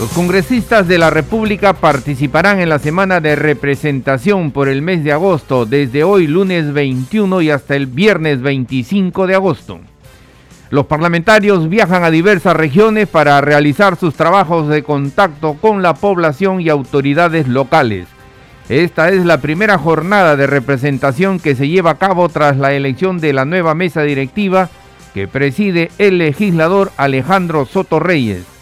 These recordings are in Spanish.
Los congresistas de la República participarán en la semana de representación por el mes de agosto, desde hoy lunes 21 y hasta el viernes 25 de agosto. Los parlamentarios viajan a diversas regiones para realizar sus trabajos de contacto con la población y autoridades locales. Esta es la primera jornada de representación que se lleva a cabo tras la elección de la nueva mesa directiva que preside el legislador Alejandro Soto Reyes.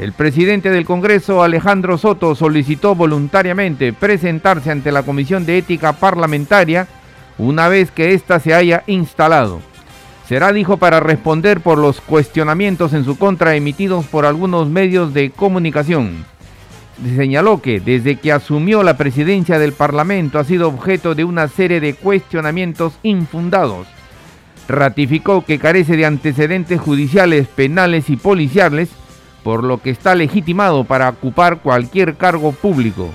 El presidente del Congreso, Alejandro Soto, solicitó voluntariamente presentarse ante la Comisión de Ética Parlamentaria una vez que ésta se haya instalado. Será, dijo, para responder por los cuestionamientos en su contra emitidos por algunos medios de comunicación. Señaló que desde que asumió la presidencia del Parlamento ha sido objeto de una serie de cuestionamientos infundados. Ratificó que carece de antecedentes judiciales, penales y policiales por lo que está legitimado para ocupar cualquier cargo público.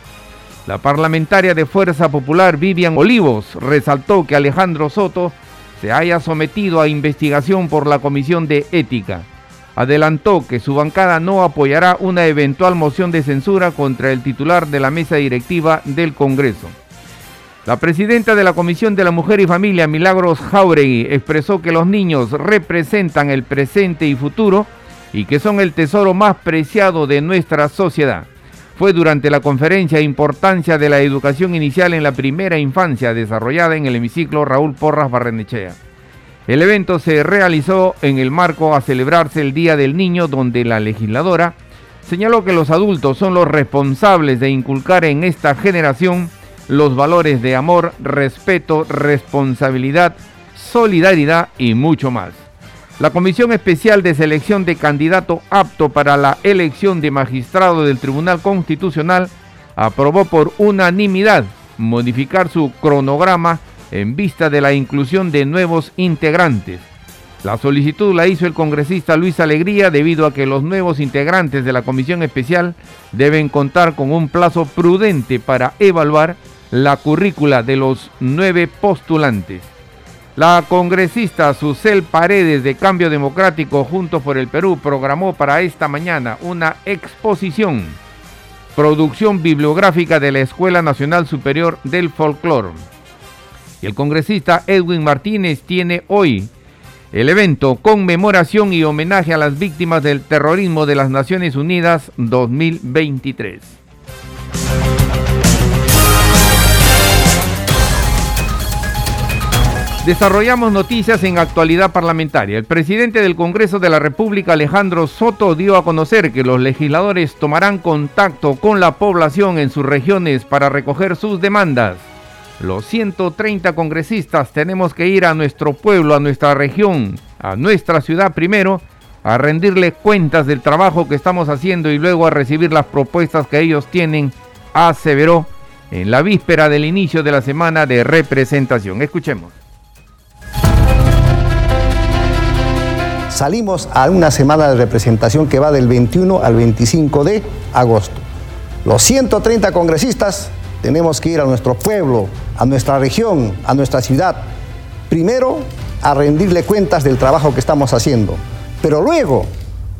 La parlamentaria de Fuerza Popular Vivian Olivos resaltó que Alejandro Soto se haya sometido a investigación por la Comisión de Ética. Adelantó que su bancada no apoyará una eventual moción de censura contra el titular de la mesa directiva del Congreso. La presidenta de la Comisión de la Mujer y Familia, Milagros Jauregui, expresó que los niños representan el presente y futuro y que son el tesoro más preciado de nuestra sociedad. Fue durante la conferencia Importancia de la Educación Inicial en la Primera Infancia desarrollada en el hemiciclo Raúl Porras Barrenechea. El evento se realizó en el marco a celebrarse el Día del Niño donde la legisladora señaló que los adultos son los responsables de inculcar en esta generación los valores de amor, respeto, responsabilidad, solidaridad y mucho más. La Comisión Especial de Selección de Candidato apto para la elección de magistrado del Tribunal Constitucional aprobó por unanimidad modificar su cronograma en vista de la inclusión de nuevos integrantes. La solicitud la hizo el congresista Luis Alegría debido a que los nuevos integrantes de la comisión especial deben contar con un plazo prudente para evaluar la currícula de los nueve postulantes. La congresista Susel Paredes de Cambio Democrático Juntos por el Perú programó para esta mañana una exposición, producción bibliográfica de la Escuela Nacional Superior del Folclore. Y el congresista Edwin Martínez tiene hoy el evento Conmemoración y homenaje a las víctimas del terrorismo de las Naciones Unidas 2023. Desarrollamos noticias en actualidad parlamentaria. El presidente del Congreso de la República, Alejandro Soto, dio a conocer que los legisladores tomarán contacto con la población en sus regiones para recoger sus demandas. Los 130 congresistas tenemos que ir a nuestro pueblo, a nuestra región, a nuestra ciudad primero, a rendirle cuentas del trabajo que estamos haciendo y luego a recibir las propuestas que ellos tienen, aseveró en la víspera del inicio de la semana de representación. Escuchemos. Salimos a una semana de representación que va del 21 al 25 de agosto. Los 130 congresistas tenemos que ir a nuestro pueblo, a nuestra región, a nuestra ciudad, primero a rendirle cuentas del trabajo que estamos haciendo, pero luego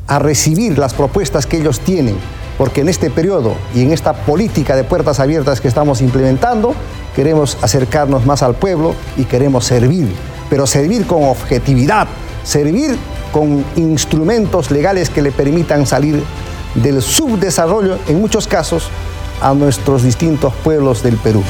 a recibir las propuestas que ellos tienen, porque en este periodo y en esta política de puertas abiertas que estamos implementando, queremos acercarnos más al pueblo y queremos servir, pero servir con objetividad, servir con instrumentos legales que le permitan salir del subdesarrollo, en muchos casos, a nuestros distintos pueblos del Perú.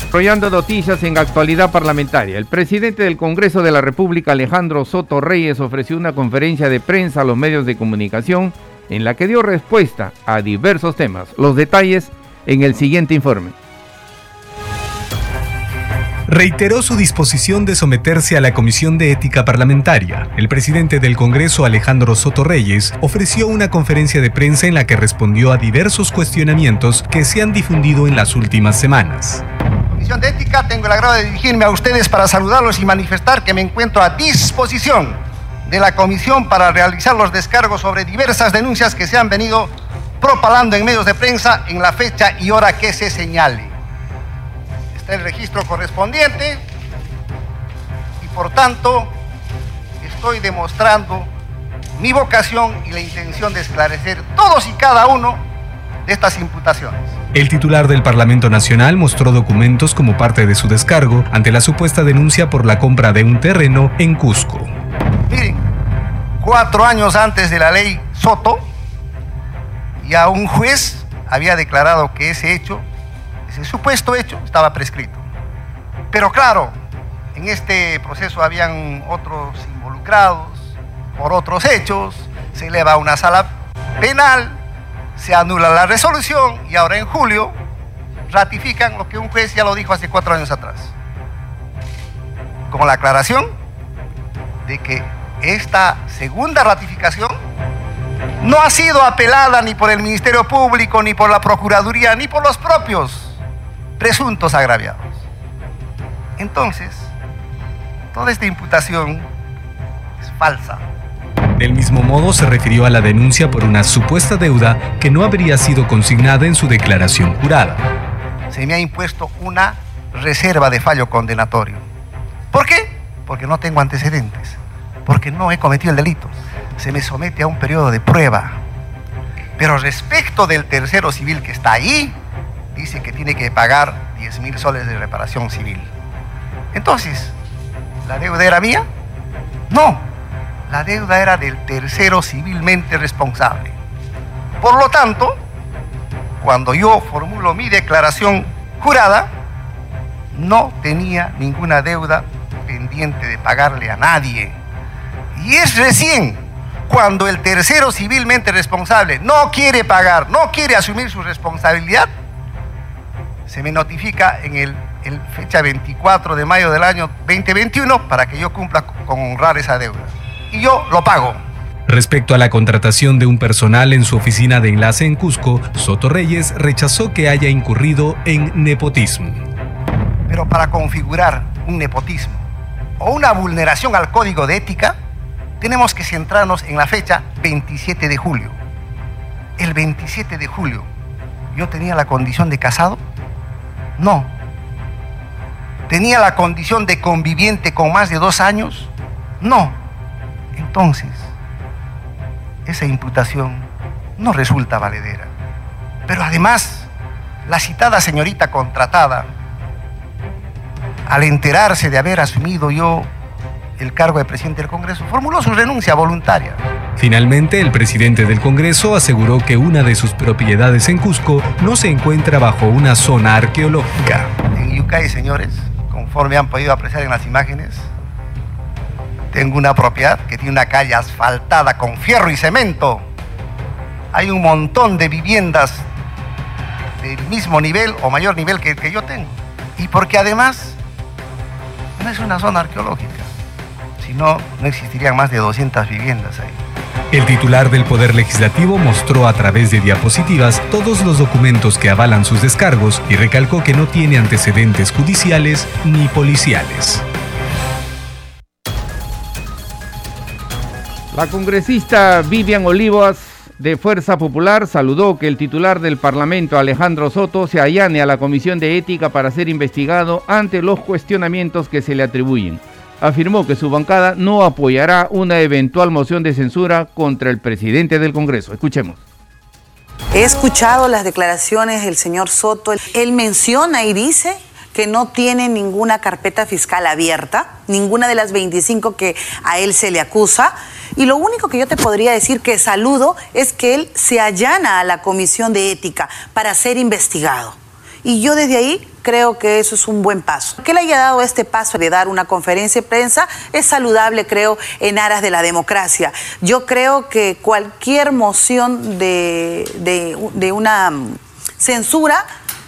Desarrollando noticias en actualidad parlamentaria, el presidente del Congreso de la República, Alejandro Soto Reyes, ofreció una conferencia de prensa a los medios de comunicación en la que dio respuesta a diversos temas. Los detalles en el siguiente informe. Reiteró su disposición de someterse a la Comisión de Ética Parlamentaria. El presidente del Congreso, Alejandro Soto Reyes, ofreció una conferencia de prensa en la que respondió a diversos cuestionamientos que se han difundido en las últimas semanas. Comisión de Ética, tengo el agrado de dirigirme a ustedes para saludarlos y manifestar que me encuentro a disposición de la Comisión para realizar los descargos sobre diversas denuncias que se han venido propalando en medios de prensa en la fecha y hora que se señale el registro correspondiente y por tanto estoy demostrando mi vocación y la intención de esclarecer todos y cada uno de estas imputaciones. El titular del Parlamento Nacional mostró documentos como parte de su descargo ante la supuesta denuncia por la compra de un terreno en Cusco. Miren, cuatro años antes de la ley Soto, ya un juez había declarado que ese hecho ese supuesto hecho estaba prescrito. Pero claro, en este proceso habían otros involucrados por otros hechos, se eleva a una sala penal, se anula la resolución y ahora en julio ratifican lo que un juez ya lo dijo hace cuatro años atrás. Con la aclaración de que esta segunda ratificación no ha sido apelada ni por el Ministerio Público, ni por la Procuraduría, ni por los propios presuntos agraviados. Entonces, toda esta imputación es falsa. Del mismo modo se refirió a la denuncia por una supuesta deuda que no habría sido consignada en su declaración jurada. Se me ha impuesto una reserva de fallo condenatorio. ¿Por qué? Porque no tengo antecedentes, porque no he cometido el delito. Se me somete a un periodo de prueba. Pero respecto del tercero civil que está ahí, dice que tiene que pagar 10 mil soles de reparación civil. Entonces, ¿la deuda era mía? No, la deuda era del tercero civilmente responsable. Por lo tanto, cuando yo formulo mi declaración jurada, no tenía ninguna deuda pendiente de pagarle a nadie. Y es recién cuando el tercero civilmente responsable no quiere pagar, no quiere asumir su responsabilidad, se me notifica en el, fecha 24 de mayo del año 2021 para que yo cumpla con honrar esa deuda. Y yo lo pago. Respecto a la contratación de un personal en su oficina de enlace en Cusco, Soto Reyes rechazó que haya incurrido en nepotismo. Pero para configurar un nepotismo o una vulneración al código de ética, tenemos que centrarnos en la fecha 27 de julio. El 27 de julio yo tenía la condición de casado no. ¿Tenía la condición de conviviente con más de dos años? No. Entonces, esa imputación no resulta valedera. Pero además, la citada señorita contratada, al enterarse de haber asumido yo el cargo de presidente del Congreso, formuló su renuncia voluntaria. Finalmente, el presidente del Congreso aseguró que una de sus propiedades en Cusco no se encuentra bajo una zona arqueológica. En Yucay, señores, conforme han podido apreciar en las imágenes, tengo una propiedad que tiene una calle asfaltada con fierro y cemento. Hay un montón de viviendas del mismo nivel o mayor nivel que el que yo tengo. Y porque además no es una zona arqueológica, si no, no existirían más de 200 viviendas ahí. El titular del Poder Legislativo mostró a través de diapositivas todos los documentos que avalan sus descargos y recalcó que no tiene antecedentes judiciales ni policiales. La congresista Vivian Olivas de Fuerza Popular saludó que el titular del Parlamento, Alejandro Soto, se allane a la Comisión de Ética para ser investigado ante los cuestionamientos que se le atribuyen afirmó que su bancada no apoyará una eventual moción de censura contra el presidente del Congreso. Escuchemos. He escuchado las declaraciones del señor Soto. Él menciona y dice que no tiene ninguna carpeta fiscal abierta, ninguna de las 25 que a él se le acusa. Y lo único que yo te podría decir que saludo es que él se allana a la Comisión de Ética para ser investigado. Y yo desde ahí creo que eso es un buen paso. Que le haya dado este paso de dar una conferencia de prensa es saludable, creo, en aras de la democracia. Yo creo que cualquier moción de, de, una censura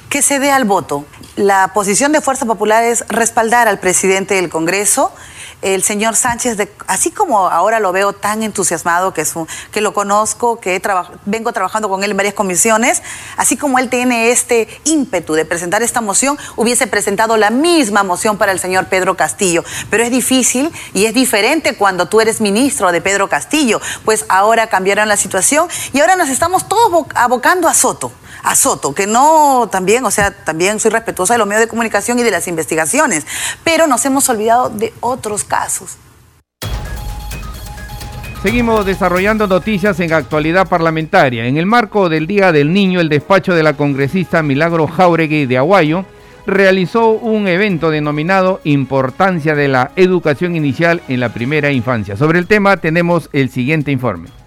que se dé al voto. la posición de Fuerza Popular es respaldar al presidente del Congreso el señor Sánchez, de, así como ahora lo veo tan entusiasmado, que, es que lo conozco, que vengo trabajando con él en varias comisiones, así como él tiene este ímpetu de presentar esta moción, hubiese presentado la misma moción para el señor Pedro Castillo. Pero es difícil y es diferente cuando tú eres ministro de Pedro Castillo, pues ahora cambiaron la situación y ahora nos estamos todos abocando a Soto a Soto, que no también, o sea, también soy respetuosa de los medios de comunicación y de las investigaciones, pero nos hemos olvidado de otros casos. Seguimos desarrollando noticias en actualidad parlamentaria. En el marco del Día del Niño, el despacho de la congresista Milagro Jauregui de Aguayo realizó un evento denominado Importancia de la Educación Inicial en la Primera Infancia. Sobre el tema tenemos el siguiente informe.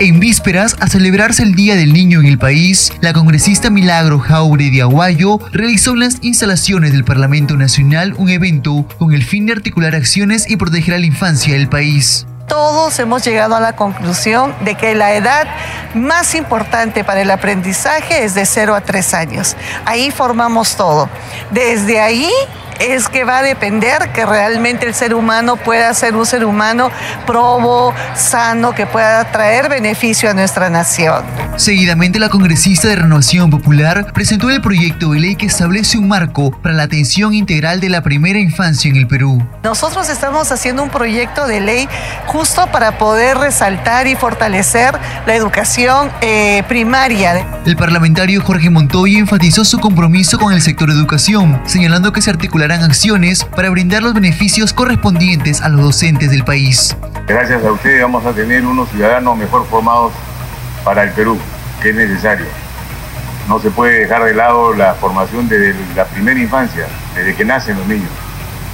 En vísperas a celebrarse el Día del Niño en el país, la congresista Milagro Jaure de Aguayo realizó en las instalaciones del Parlamento Nacional un evento con el fin de articular acciones y proteger a la infancia del país. Todos hemos llegado a la conclusión de que la edad más importante para el aprendizaje es de 0 a 3 años. Ahí formamos todo. Desde ahí es que va a depender que realmente el ser humano pueda ser un ser humano probo, sano, que pueda traer beneficio a nuestra nación. Seguidamente, la congresista de Renovación Popular presentó el proyecto de ley que establece un marco para la atención integral de la primera infancia en el Perú. Nosotros estamos haciendo un proyecto de ley justo para poder resaltar y fortalecer la educación eh, primaria. El parlamentario Jorge Montoya enfatizó su compromiso con el sector educación, señalando que se articula acciones para brindar los beneficios correspondientes a los docentes del país. Gracias a ustedes vamos a tener unos ciudadanos mejor formados para el Perú, que es necesario. No se puede dejar de lado la formación desde la primera infancia, desde que nacen los niños.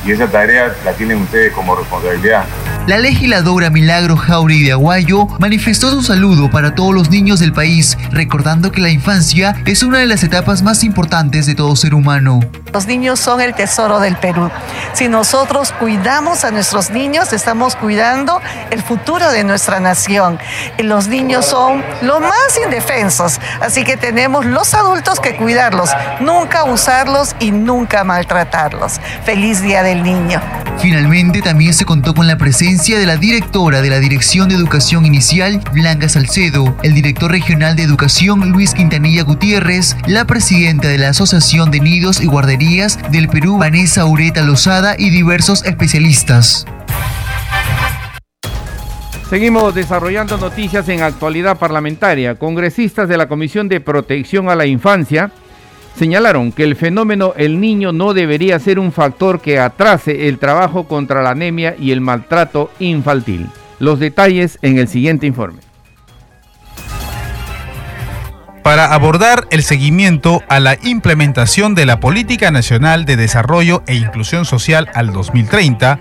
Y esa tarea la tienen ustedes como responsabilidad. La legisladora Milagro Jauri de Aguayo manifestó su saludo para todos los niños del país, recordando que la infancia es una de las etapas más importantes de todo ser humano. Los niños son el tesoro del Perú. Si nosotros cuidamos a nuestros niños, estamos cuidando el futuro de nuestra nación. Y los niños son los más indefensos, así que tenemos los adultos que cuidarlos, nunca usarlos y nunca maltratarlos. Feliz Día del Niño. Finalmente también se contó con la presencia de la directora de la Dirección de Educación Inicial, Blanca Salcedo, el director regional de Educación, Luis Quintanilla Gutiérrez, la presidenta de la Asociación de Nidos y Guarderías del Perú, Vanessa Ureta Lozada y diversos especialistas. Seguimos desarrollando noticias en actualidad parlamentaria. Congresistas de la Comisión de Protección a la Infancia señalaron que el fenómeno El Niño no debería ser un factor que atrase el trabajo contra la anemia y el maltrato infantil. Los detalles en el siguiente informe. Para abordar el seguimiento a la implementación de la Política Nacional de Desarrollo e Inclusión Social al 2030,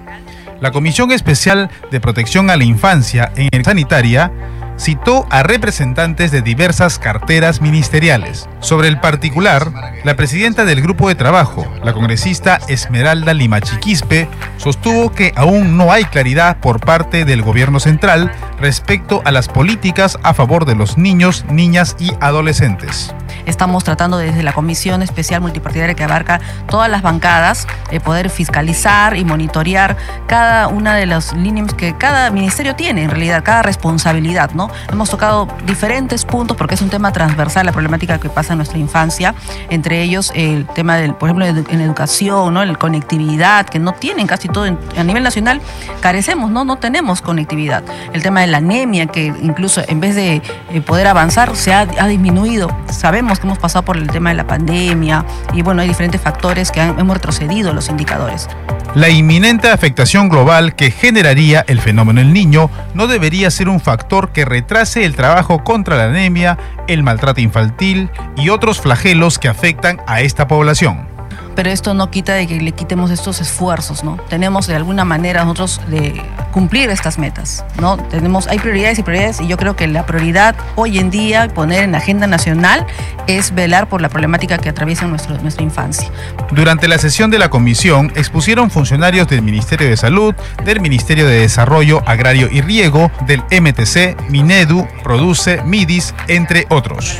la Comisión Especial de Protección a la Infancia en Sanitaria citó a representantes de diversas carteras ministeriales. Sobre el particular, la presidenta del grupo de trabajo, la congresista Esmeralda Limachiquispe, sostuvo que aún no hay claridad por parte del gobierno central respecto a las políticas a favor de los niños, niñas y adolescentes. Estamos tratando desde la Comisión Especial Multipartidaria que abarca todas las bancadas, de poder fiscalizar y monitorear cada una de las líneas que cada ministerio tiene, en realidad, cada responsabilidad, ¿no? Hemos tocado diferentes puntos porque es un tema transversal, la problemática que pasa en nuestra infancia, entre ellos el tema del, por ejemplo, en educación, ¿no? La conectividad, que no tienen casi todo a nivel nacional, carecemos, ¿no? No tenemos conectividad. El tema de la anemia, que incluso en vez de eh, poder avanzar, se ha, disminuido. Sabemos que hemos pasado por el tema de la pandemia y bueno, hay diferentes factores que hemos retrocedido los indicadores. La inminente afectación global que generaría el fenómeno El Niño no debería ser un factor que retrase el trabajo contra la anemia, el maltrato infantil y otros flagelos que afectan a esta población pero esto no quita de que le quitemos estos esfuerzos, ¿no? Tenemos de alguna manera nosotros de cumplir estas metas, ¿no? Tenemos, hay prioridades y prioridades y yo creo que la prioridad hoy en día, poner en la agenda nacional, es velar por la problemática que atraviesa nuestra infancia. Durante la sesión de la comisión expusieron funcionarios del Ministerio de Salud, del Ministerio de Desarrollo Agrario y Riego, del MTC, Minedu, Produce, Midis, entre otros.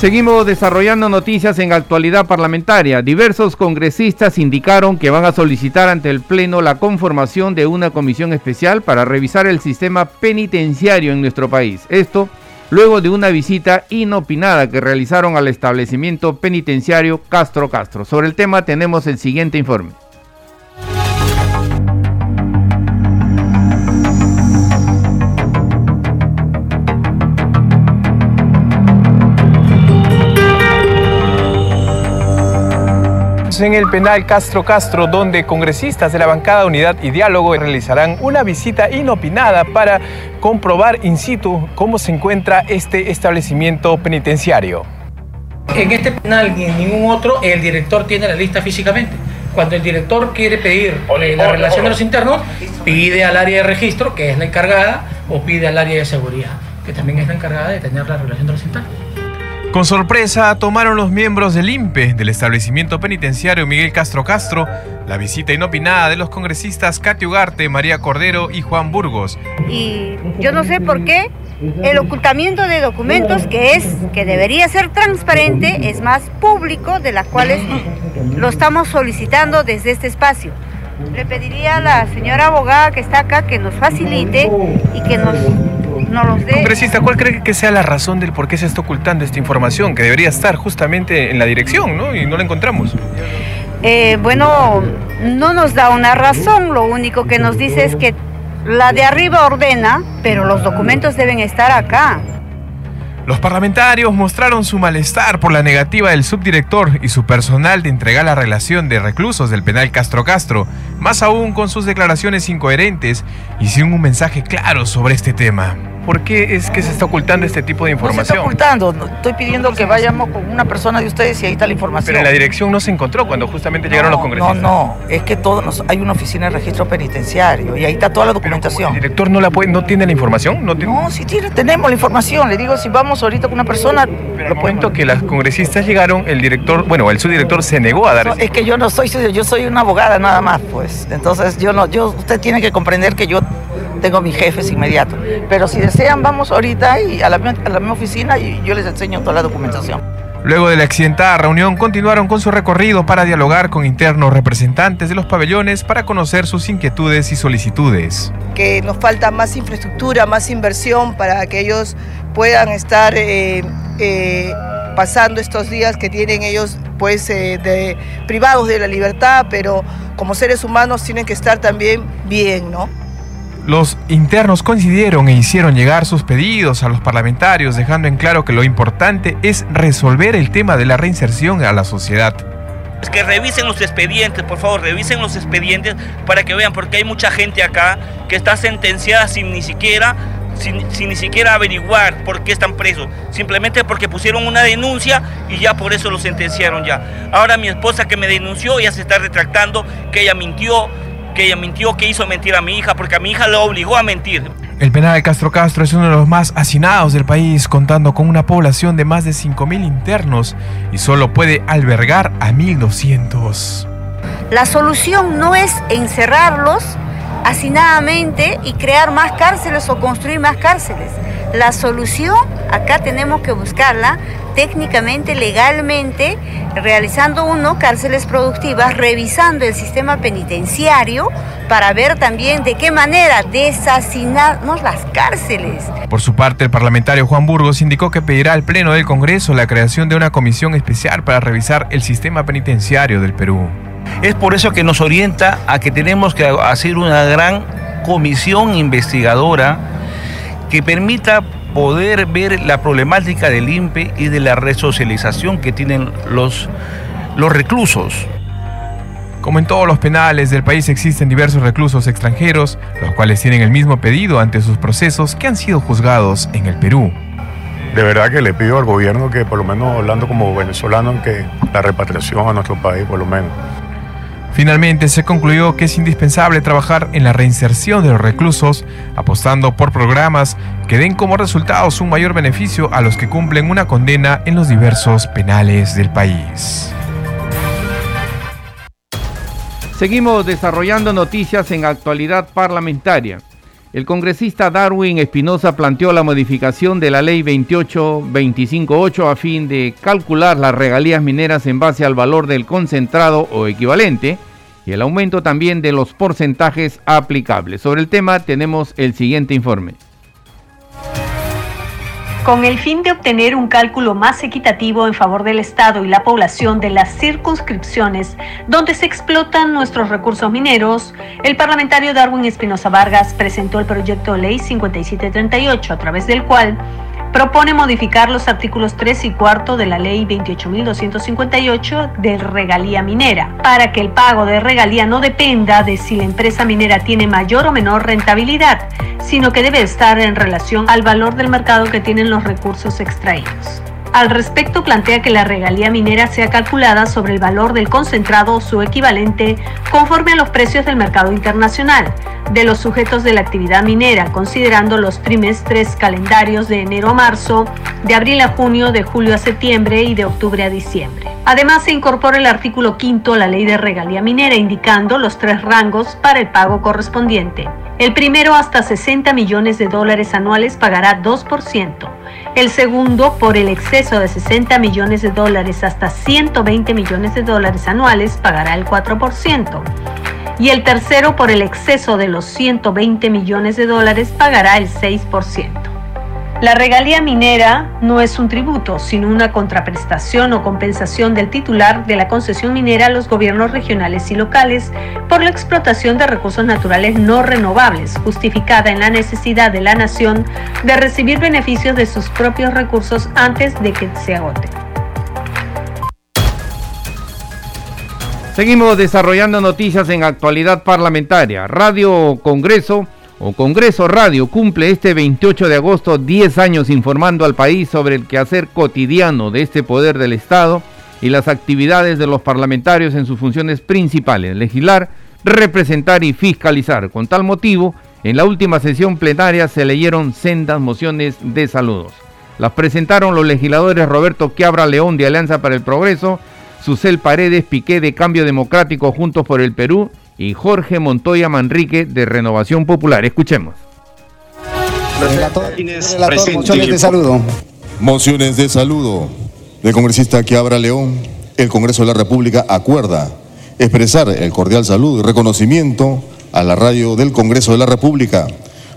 Seguimos desarrollando noticias en actualidad parlamentaria. Diversos congresistas indicaron que van a solicitar ante el Pleno la conformación de una comisión especial para revisar el sistema penitenciario en nuestro país. Esto luego de una visita inopinada que realizaron al establecimiento penitenciario Castro Castro. Sobre el tema tenemos el siguiente informe. En el penal Castro Castro, donde congresistas de la bancada Unidad y Diálogo realizarán una visita inopinada para comprobar in situ cómo se encuentra este establecimiento penitenciario. En este penal ni en ningún otro el director tiene la lista físicamente. Cuando el director quiere pedir la relación de los internos, pide al área de registro, que es la encargada, o pide al área de seguridad, que también es la encargada de tener la relación de los internos. Con sorpresa tomaron los miembros del INPE del establecimiento penitenciario Miguel Castro Castro la visita inopinada de los congresistas Katy Ugarte, María Cordero y Juan Burgos. Y yo no sé por qué el ocultamiento de documentos que es que debería ser transparente es más público de las cuales lo estamos solicitando desde este espacio. Le pediría a la señora abogada que está acá que nos facilite y que nos no los dé. Congresista, ¿cuál cree que sea la razón del por qué se está ocultando esta información que debería estar justamente en la dirección, ¿no? Y no la encontramos. Eh, bueno, no nos da una razón, lo único que nos dice es que la de arriba ordena, pero los documentos deben estar acá. Los parlamentarios mostraron su malestar por la negativa del subdirector y su personal de entregar la relación de reclusos del penal Castro Castro, más aún con sus declaraciones incoherentes y sin un mensaje claro sobre este tema. ¿Por qué es que se está ocultando este tipo de información? No se está ocultando. Estoy pidiendo que vayamos con una persona de ustedes y ahí está la información. Pero en la dirección no se encontró cuando justamente llegaron los congresistas. No, no. Es que todo, hay una oficina de registro penitenciario y ahí está toda la documentación. ¿El director no la puede, no tiene la información? No, no sí tiene, tenemos la información. Le digo, si vamos ahorita con una persona... Pero lo cuento que las congresistas llegaron, el director, bueno, el subdirector se negó a dar... es que yo no soy yo soy una abogada nada más, pues. Entonces yo no, yo, usted tiene que comprender que yo tengo mis jefes inmediatos. Pero si desean, vamos ahorita y a la, a la misma oficina y yo les enseño toda la documentación. Luego de la accidentada reunión, continuaron con su recorrido para dialogar con internos representantes de los pabellones para conocer sus inquietudes y solicitudes. Que nos falta más infraestructura, más inversión para que ellos puedan estar eh, eh, pasando estos días que tienen ellos pues eh, de, privados de la libertad, pero como seres humanos tienen que estar también bien, ¿no? Los internos coincidieron e hicieron llegar sus pedidos a los parlamentarios, dejando en claro que lo importante es resolver el tema de la reinserción a la sociedad. Que revisen los expedientes, por favor, revisen los expedientes para que vean, porque hay mucha gente acá que está sentenciada sin ni siquiera sin, ni siquiera averiguar por qué están presos, simplemente porque pusieron una denuncia y ya por eso lo sentenciaron ya. Ahora mi esposa que me denunció ya se está retractando, que ella mintió, que ella mintió, que hizo mentir a mi hija, porque a mi hija lo obligó a mentir. El penal de Castro Castro es uno de los más hacinados del país, contando con una población de más de 5.000 internos y solo puede albergar a 1.200. La solución no es encerrarlos hacinadamente y crear más cárceles o construir más cárceles. La solución acá tenemos que buscarla técnicamente, legalmente, realizando uno cárceles productivas, revisando el sistema penitenciario para ver también de qué manera desasinarnos las cárceles. Por su parte, el parlamentario Juan Burgos indicó que pedirá al Pleno del Congreso la creación de una comisión especial para revisar el sistema penitenciario del Perú. Es por eso que nos orienta a que tenemos que hacer una gran comisión investigadora que permita poder ver la problemática del INPE y de la resocialización que tienen los, los reclusos. Como en todos los penales del país existen diversos reclusos extranjeros, los cuales tienen el mismo pedido ante sus procesos que han sido juzgados en el Perú. De verdad que le pido al gobierno que por lo menos hablando como venezolano, que la repatriación a nuestro país por lo menos. Finalmente se concluyó que es indispensable trabajar en la reinserción de los reclusos, apostando por programas que den como resultados un mayor beneficio a los que cumplen una condena en los diversos penales del país. Seguimos desarrollando noticias en actualidad parlamentaria. El congresista Darwin Espinosa planteó la modificación de la ley 28258 a fin de calcular las regalías mineras en base al valor del concentrado o equivalente y el aumento también de los porcentajes aplicables. Sobre el tema tenemos el siguiente informe con el fin de obtener un cálculo más equitativo en favor del Estado y la población de las circunscripciones donde se explotan nuestros recursos mineros, el parlamentario Darwin Espinosa Vargas presentó el proyecto de ley 5738, a través del cual propone modificar los artículos 3 y 4 de la ley 28.258 de regalía minera, para que el pago de regalía no dependa de si la empresa minera tiene mayor o menor rentabilidad, sino que debe estar en relación al valor del mercado que tienen los recursos extraídos. Al respecto, plantea que la regalía minera sea calculada sobre el valor del concentrado o su equivalente conforme a los precios del mercado internacional de los sujetos de la actividad minera, considerando los trimestres calendarios de enero a marzo, de abril a junio, de julio a septiembre y de octubre a diciembre. Además, se incorpora el artículo quinto a la ley de regalía minera, indicando los tres rangos para el pago correspondiente. El primero hasta 60 millones de dólares anuales pagará 2%. El segundo, por el exceso de 60 millones de dólares hasta 120 millones de dólares anuales, pagará el 4%. Y el tercero, por el exceso de los 120 millones de dólares, pagará el 6%. La regalía minera no es un tributo, sino una contraprestación o compensación del titular de la concesión minera a los gobiernos regionales y locales por la explotación de recursos naturales no renovables, justificada en la necesidad de la nación de recibir beneficios de sus propios recursos antes de que se agoten. Seguimos desarrollando noticias en actualidad parlamentaria. Radio Congreso o Congreso Radio cumple este 28 de agosto 10 años informando al país sobre el quehacer cotidiano de este poder del Estado y las actividades de los parlamentarios en sus funciones principales, legislar, representar y fiscalizar. Con tal motivo, en la última sesión plenaria se leyeron sendas mociones de saludos. Las presentaron los legisladores Roberto Quiabra León de Alianza para el Progreso, Susel Paredes Piqué de Cambio Democrático Juntos por el Perú y Jorge Montoya Manrique de Renovación Popular. Escuchemos. mociones de saludo. Mociones de saludo del congresista Quiabra León. El Congreso de la República acuerda expresar el cordial saludo y reconocimiento a la radio del Congreso de la República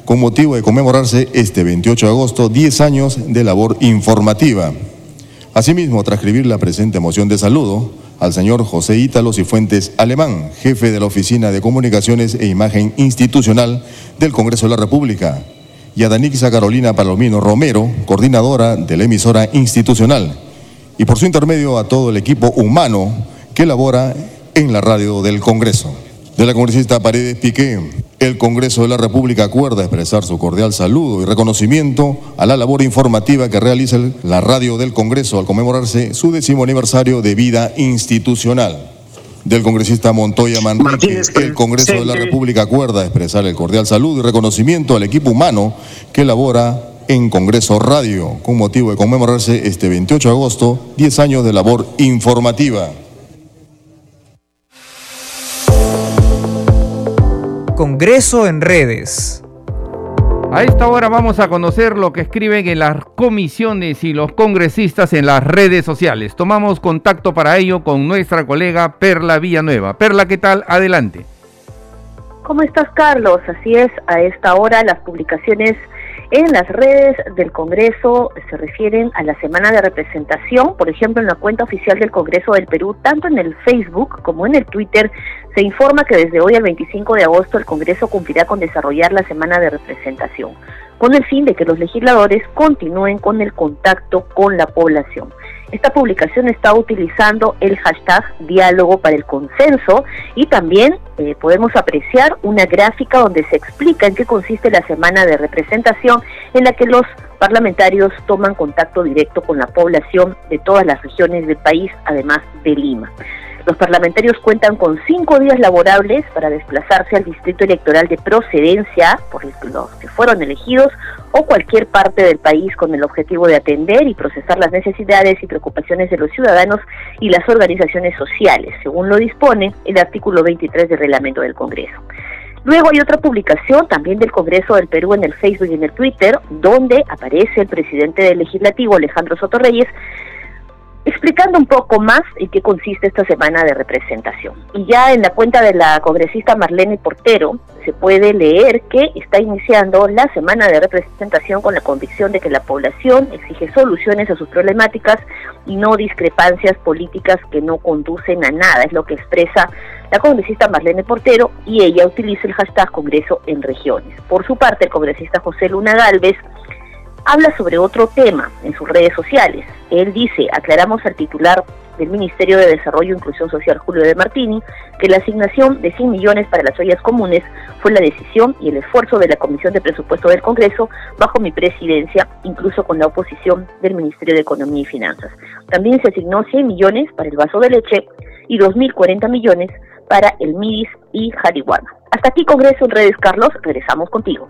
con motivo de conmemorarse este 28 de agosto 10 años de labor informativa. Asimismo, transcribir la presente moción de saludo al señor José Ítalo Cifuentes Alemán, jefe de la Oficina de Comunicaciones e Imagen Institucional del Congreso de la República, y a Danixa Carolina Palomino Romero, coordinadora de la emisora institucional, y por su intermedio a todo el equipo humano que labora en la radio del Congreso. De la congresista Paredes Piqué, el Congreso de la República acuerda expresar su cordial saludo y reconocimiento a la labor informativa que realiza la radio del Congreso al conmemorarse su décimo aniversario de vida institucional. Del congresista Montoya Manrique, el Congreso de la República acuerda expresar el cordial saludo y reconocimiento al equipo humano que labora en Congreso Radio, con motivo de conmemorarse este 28 de agosto 10 años de labor informativa. Congreso en redes. A esta hora vamos a conocer lo que escriben en las comisiones y los congresistas en las redes sociales. Tomamos contacto para ello con nuestra colega Perla Villanueva. Perla, ¿qué tal? Adelante. ¿Cómo estás, Carlos? Así es, a esta hora las publicaciones en las redes del Congreso se refieren a la semana de representación, por ejemplo, en la cuenta oficial del Congreso del Perú, tanto en el Facebook como en el Twitter, se informa que desde hoy al 25 de agosto el Congreso cumplirá con desarrollar la semana de representación, con el fin de que los legisladores continúen con el contacto con la población. Esta publicación está utilizando el hashtag diálogo para el consenso y también eh, podemos apreciar una gráfica donde se explica en qué consiste la semana de representación en la que los parlamentarios toman contacto directo con la población de todas las regiones del país, además de Lima. Los parlamentarios cuentan con cinco días laborables para desplazarse al distrito electoral de procedencia por los que fueron elegidos o cualquier parte del país con el objetivo de atender y procesar las necesidades y preocupaciones de los ciudadanos y las organizaciones sociales, según lo dispone el artículo 23 del reglamento del Congreso. Luego hay otra publicación también del Congreso del Perú en el Facebook y en el Twitter, donde aparece el presidente del Legislativo, Alejandro Soto Reyes, explicando un poco más en qué consiste esta semana de representación. Y ya en la cuenta de la congresista Marlene Portero se puede leer que está iniciando la semana de representación con la convicción de que la población exige soluciones a sus problemáticas y no discrepancias políticas que no conducen a nada, es lo que expresa la congresista Marlene Portero y ella utiliza el hashtag Congreso en Regiones. Por su parte, el congresista José Luna Galvez habla sobre otro tema en sus redes sociales. Él dice, aclaramos al titular del Ministerio de Desarrollo e Inclusión Social, Julio de Martini, que la asignación de 100 millones para las ollas comunes fue la decisión y el esfuerzo de la Comisión de Presupuesto del Congreso bajo mi presidencia, incluso con la oposición del Ministerio de Economía y Finanzas. También se asignó 100 millones para el vaso de leche y 2.040 millones para el MIDIS y Jariwana. Hasta aquí Congreso en redes, Carlos. Regresamos contigo.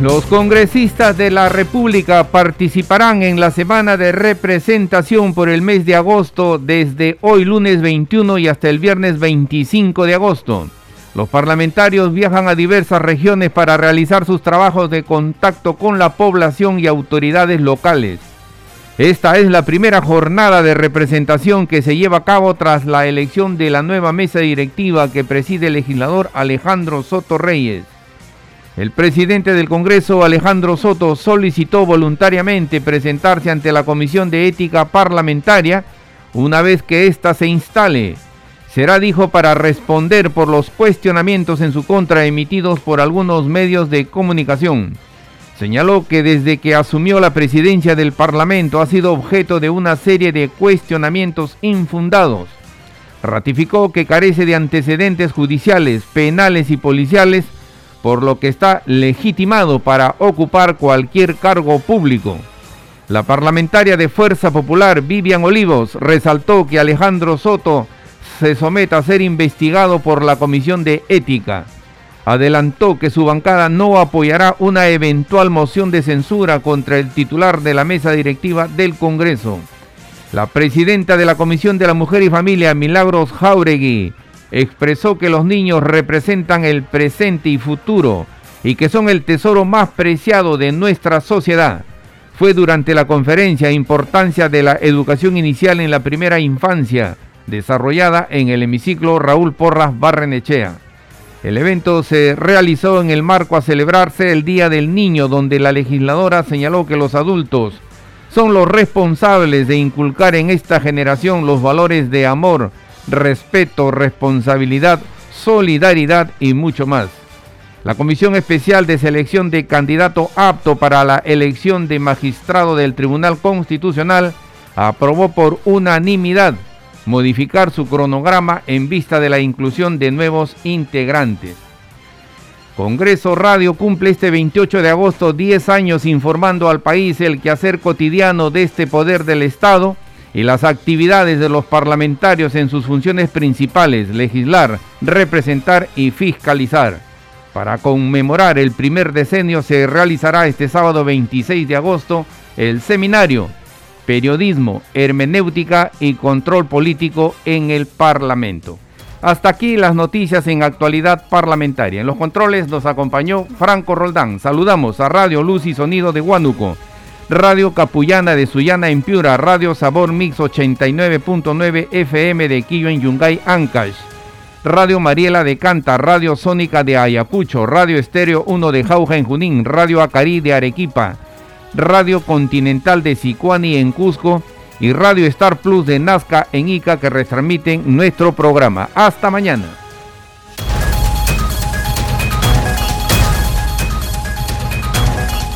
Los congresistas de la República participarán en la semana de representación por el mes de agosto desde hoy lunes 21 y hasta el viernes 25 de agosto. Los parlamentarios viajan a diversas regiones para realizar sus trabajos de contacto con la población y autoridades locales. Esta es la primera jornada de representación que se lleva a cabo tras la elección de la nueva mesa directiva que preside el legislador Alejandro Soto Reyes. El presidente del Congreso, Alejandro Soto, solicitó voluntariamente presentarse ante la Comisión de Ética Parlamentaria una vez que ésta se instale. Será, dijo, para responder por los cuestionamientos en su contra emitidos por algunos medios de comunicación. Señaló que desde que asumió la presidencia del Parlamento ha sido objeto de una serie de cuestionamientos infundados. Ratificó que carece de antecedentes judiciales, penales y policiales por lo que está legitimado para ocupar cualquier cargo público. La parlamentaria de Fuerza Popular, Vivian Olivos, resaltó que Alejandro Soto se someta a ser investigado por la Comisión de Ética. Adelantó que su bancada no apoyará una eventual moción de censura contra el titular de la mesa directiva del Congreso. La presidenta de la Comisión de la Mujer y Familia, Milagros Jauregui, expresó que los niños representan el presente y futuro y que son el tesoro más preciado de nuestra sociedad. Fue durante la conferencia Importancia de la Educación Inicial en la Primera Infancia, desarrollada en el hemiciclo Raúl Porras Barrenechea. El evento se realizó en el marco a celebrarse el Día del Niño, donde la legisladora señaló que los adultos son los responsables de inculcar en esta generación los valores de amor, respeto, responsabilidad, solidaridad y mucho más. La Comisión Especial de Selección de Candidato Apto para la elección de magistrado del Tribunal Constitucional aprobó por unanimidad modificar su cronograma en vista de la inclusión de nuevos integrantes. Congreso Radio cumple este 28 de agosto 10 años informando al país el quehacer cotidiano de este poder del Estado y las actividades de los parlamentarios en sus funciones principales, legislar, representar y fiscalizar. Para conmemorar el primer decenio se realizará este sábado 26 de agosto el seminario Periodismo, Hermenéutica y Control Político en el Parlamento. Hasta aquí las noticias en actualidad parlamentaria. En los controles nos acompañó Franco Roldán. Saludamos a Radio Luz y Sonido de Huánuco Radio Capullana de Sullana en Piura, Radio Sabor Mix 89.9 FM de Quillo en Yungay, Ancash. Radio Mariela de Canta, Radio Sónica de Ayacucho, Radio Estéreo 1 de Jauja en Junín, Radio Acarí de Arequipa, Radio Continental de Sicuani en Cusco y Radio Star Plus de Nazca en Ica que retransmiten nuestro programa. Hasta mañana.